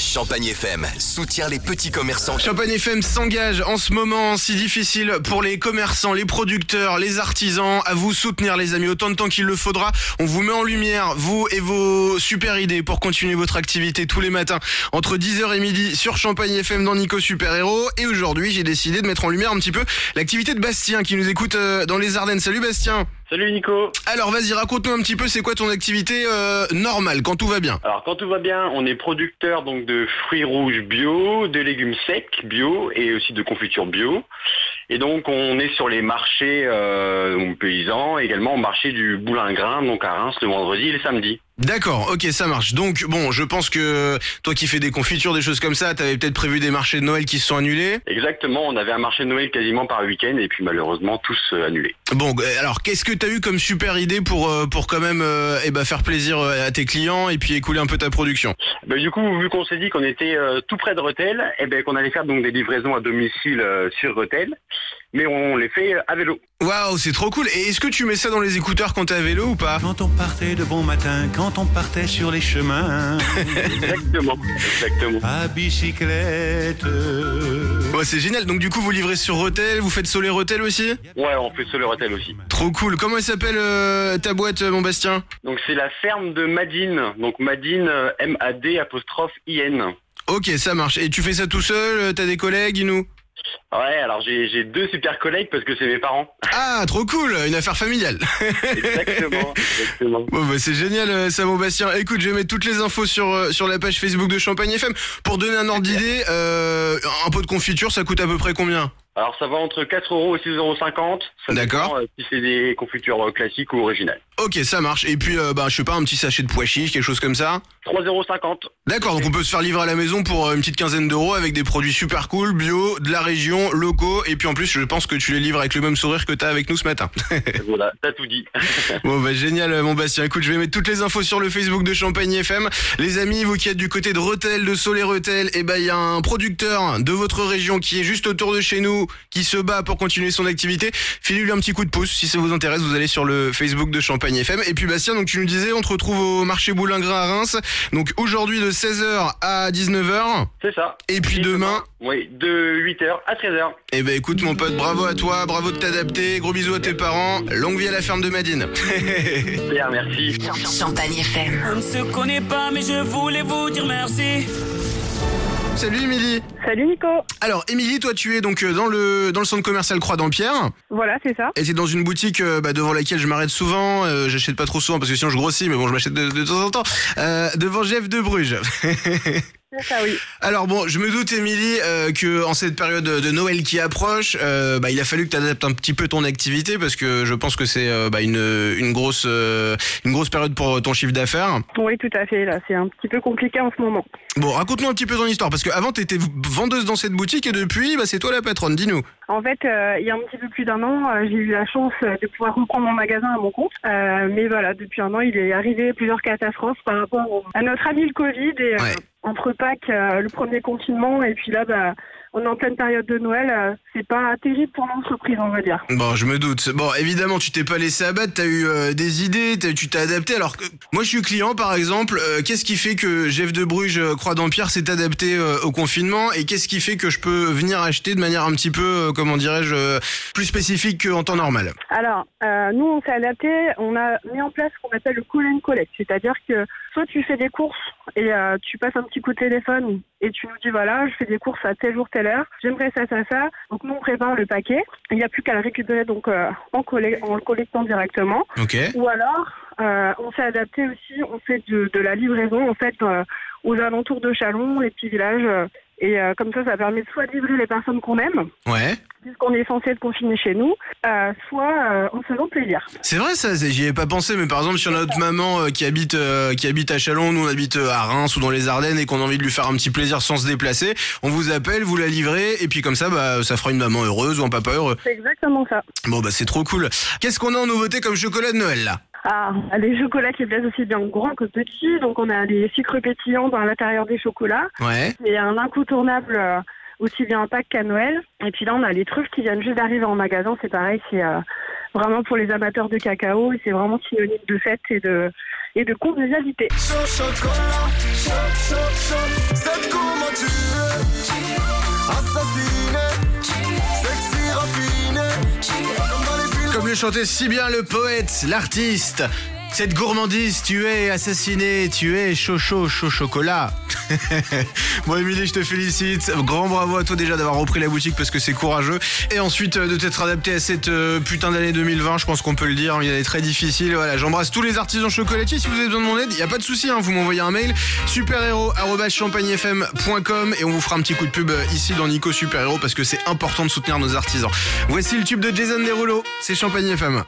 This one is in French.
Champagne FM soutient les petits commerçants. Champagne FM s'engage en ce moment si difficile pour les commerçants, les producteurs, les artisans. À vous soutenir les amis, autant de temps qu'il le faudra. On vous met en lumière, vous et vos super idées pour continuer votre activité tous les matins entre 10h et midi sur Champagne FM dans Nico Super Héros. Et aujourd'hui, j'ai décidé de mettre en lumière un petit peu l'activité de Bastien qui nous écoute euh, dans les Ardennes. Salut Bastien Salut Nico. Alors vas-y, raconte-nous un petit peu c'est quoi ton activité euh, normale quand tout va bien? Alors quand tout va bien, on est producteur donc de fruits rouges bio, de légumes secs bio et aussi de confitures bio. Et donc on est sur les marchés euh, paysans, également au marché du boulingrin, donc à Reims le vendredi et le samedi. D'accord, ok, ça marche. Donc, bon, je pense que toi qui fais des confitures, des choses comme ça, t'avais peut-être prévu des marchés de Noël qui se sont annulés. Exactement, on avait un marché de Noël quasiment par week-end et puis malheureusement tous euh, annulés. Bon, alors qu'est-ce que t'as eu comme super idée pour euh, pour quand même euh, eh ben, faire plaisir euh, à tes clients et puis écouler un peu ta production? Ben, du coup, vu qu'on s'est dit qu'on était euh, tout près de Rethel, et ben qu'on allait faire donc des livraisons à domicile euh, sur Rethel, mais on les fait euh, à vélo. Waouh, c'est trop cool. Et est-ce que tu mets ça dans les écouteurs quand t'es à vélo ou pas? Quand on partait de bon matin, quand on partait sur les chemins, Exactement, exactement. à bicyclette. Ouais, c'est génial. Donc du coup, vous livrez sur Rotel, vous faites Soler Rotel aussi? Ouais, on fait sur le Rethel aussi. Trop cool. Comment elle s'appelle euh, ta boîte, euh, mon Bastien? Donc c'est la ferme de Madine, donc Madine euh, M-A-D apostrophe I-N. Ok, ça marche. Et tu fais ça tout seul T'as des collègues, nous Ouais, alors j'ai deux super collègues parce que c'est mes parents. Ah, trop cool. Une affaire familiale. Exactement, exactement. Bon bah c'est génial euh, ça mon Bastien. Écoute, je vais mettre toutes les infos sur euh, sur la page Facebook de Champagne FM pour donner un ordre d'idée. euh, un pot de confiture, ça coûte à peu près combien? Alors ça va entre 4 euros et 6,50 euros. D'accord. euh, Si c'est des confitures classiques ou originales. Ok, ça marche. Et puis euh, bah je sais pas un petit sachet de pois chiches, quelque chose comme ça. 3,50 euros. D'accord, donc on peut se faire livrer à la maison pour euh, une petite quinzaine d'euros avec des produits super cool, bio, de la région, locaux. Et puis en plus, je pense que tu les livres avec le même sourire que t'as avec nous ce matin. voilà, t'as tout dit. Bon bah génial mon Bastien. Écoute, je vais mettre toutes les infos sur le Facebook de Champagne FM. Les amis, vous qui êtes du côté de Rotel, de Soler Rotel, et ben il y a un producteur de votre région qui est juste autour de chez nous, qui se bat pour continuer son activité. Filez-lui un petit coup de pouce si ça vous intéresse. Vous allez sur le Facebook de Champagne FM. Et puis Bastien, donc tu nous disais, on te retrouve au marché Boulingrin à Reims. Donc aujourd'hui de 16h à 19h. C'est ça. Et puis demain, Oui, de 8h à 13h. eh ben écoute mon pote, bravo à toi, bravo de t'adapter, gros bisous à tes parents, longue vie à la ferme de Madine. Super, merci. Champagne FM. On ne se connaît pas, mais je voulais vous dire merci. Salut Émilie. Salut Nico. Alors Émilie, toi tu es donc euh, dans le dans le centre commercial Croix d'Ampierre Voilà, c'est ça. et c'est dans une boutique euh, bah, devant laquelle je m'arrête souvent. Euh, J'achète pas trop souvent parce que sinon je grossis, mais bon je m'achète de, de temps en temps. Euh, devant Jeff de Bruges. C'est ça, oui. Alors bon, je me doute Émilie euh, que en cette période de Noël qui approche, euh, bah, il a fallu que tu adaptes un petit peu ton activité parce que je pense que c'est euh, bah, une une grosse euh, une grosse période pour ton chiffre d'affaires. Oui, tout à fait. Là, c'est un petit peu compliqué en ce moment. Bon, raconte-nous un petit peu ton histoire parce que avant tu étais vendeuse dans cette boutique et depuis bah, c'est toi la patronne. Dis-nous. En fait, euh, il y a un petit peu plus d'un an, euh, j'ai eu la chance euh, de pouvoir reprendre mon magasin à mon compte. Euh, mais voilà, depuis un an, il est arrivé plusieurs catastrophes par rapport au- à notre ami le Covid et Ouais. entre Pâques, le premier confinement et puis là, bah, on est en pleine période de Noël. euh, c'est pas terrible pour l'entreprise, on va dire. Bon, je me doute. Bon, évidemment, tu t'es pas laissé abattre, t'as eu euh, des idées, tu t'es adapté. Alors que moi, je suis client, par exemple. euh, qu'est-ce qui fait que Jeff de Bruges, euh, Croix d'Empire, s'est adapté euh, au confinement? Et qu'est-ce qui fait que je peux venir acheter de manière un petit peu, euh, comment dirais-je, euh, plus spécifique qu'en temps normal? Alors, euh, nous, on s'est adapté. On a mis en place ce qu'on appelle le call and collect. C'est-à-dire que soit tu fais des courses et euh, tu passes un petit coup de téléphone et tu nous dis, voilà, je fais des courses à tel jour, telle heure. J'aimerais ça, ça, ça. Donc, nous, on prépare le paquet. Il n'y a plus qu'à le récupérer donc euh, en, en le collectant directement. Ou alors, euh, on s'est adapté aussi. On fait de, de la livraison, en fait, aux alentours de Chalon, les petits villages. et comme ça, ça permet soit de livrer les personnes qu'on aime, Ouais. Puisqu'on est censé être confiné chez nous, euh, soit euh, en faisant plaisir. C'est vrai ça, j'y ai pas pensé, mais par exemple, si on a notre maman euh, qui habite euh, qui habite à Chalon, nous on habite à Reims ou dans les Ardennes et qu'on a envie de lui faire un petit plaisir sans se déplacer, on vous appelle, vous la livrez et puis comme ça, bah ça fera une maman heureuse ou un papa heureux. C'est exactement ça. Bon bah c'est trop cool. Qu'est-ce qu'on a en nouveauté comme chocolat de Noël là? Ah, les chocolats qui plaisent aussi bien grands que petits. Donc, on a des sucres pétillants dans l'intérieur des chocolats. Ouais. C'est un incontournable aussi bien un Pâques qu'à Noël. Et puis là, on a les truffes qui viennent juste d'arriver en magasin. C'est pareil, c'est euh, vraiment pour les amateurs de cacao. et C'est vraiment synonyme de fête et de, et de convivialité. Comme le chantait si bien le poète, l'artiste, cette gourmandise, tu es assassiné, tu es chaud chaud chocolat. bon Émilie, je te félicite. Grand bravo à toi déjà d'avoir repris la boutique parce que c'est courageux. Et ensuite euh, de t'être adapté à cette euh, putain d'année 2020, je pense qu'on peut le dire. Il est très difficile. Voilà, j'embrasse tous les artisans chocolatiers. Si vous avez besoin de mon aide, il y a pas de souci. Hein, vous m'envoyez un mail superhéros@champagnefm.com et on vous fera un petit coup de pub euh, ici dans Nico Super Héros parce que c'est important de soutenir nos artisans. Voici le tube de Jason Derulo. C'est Champagne FM.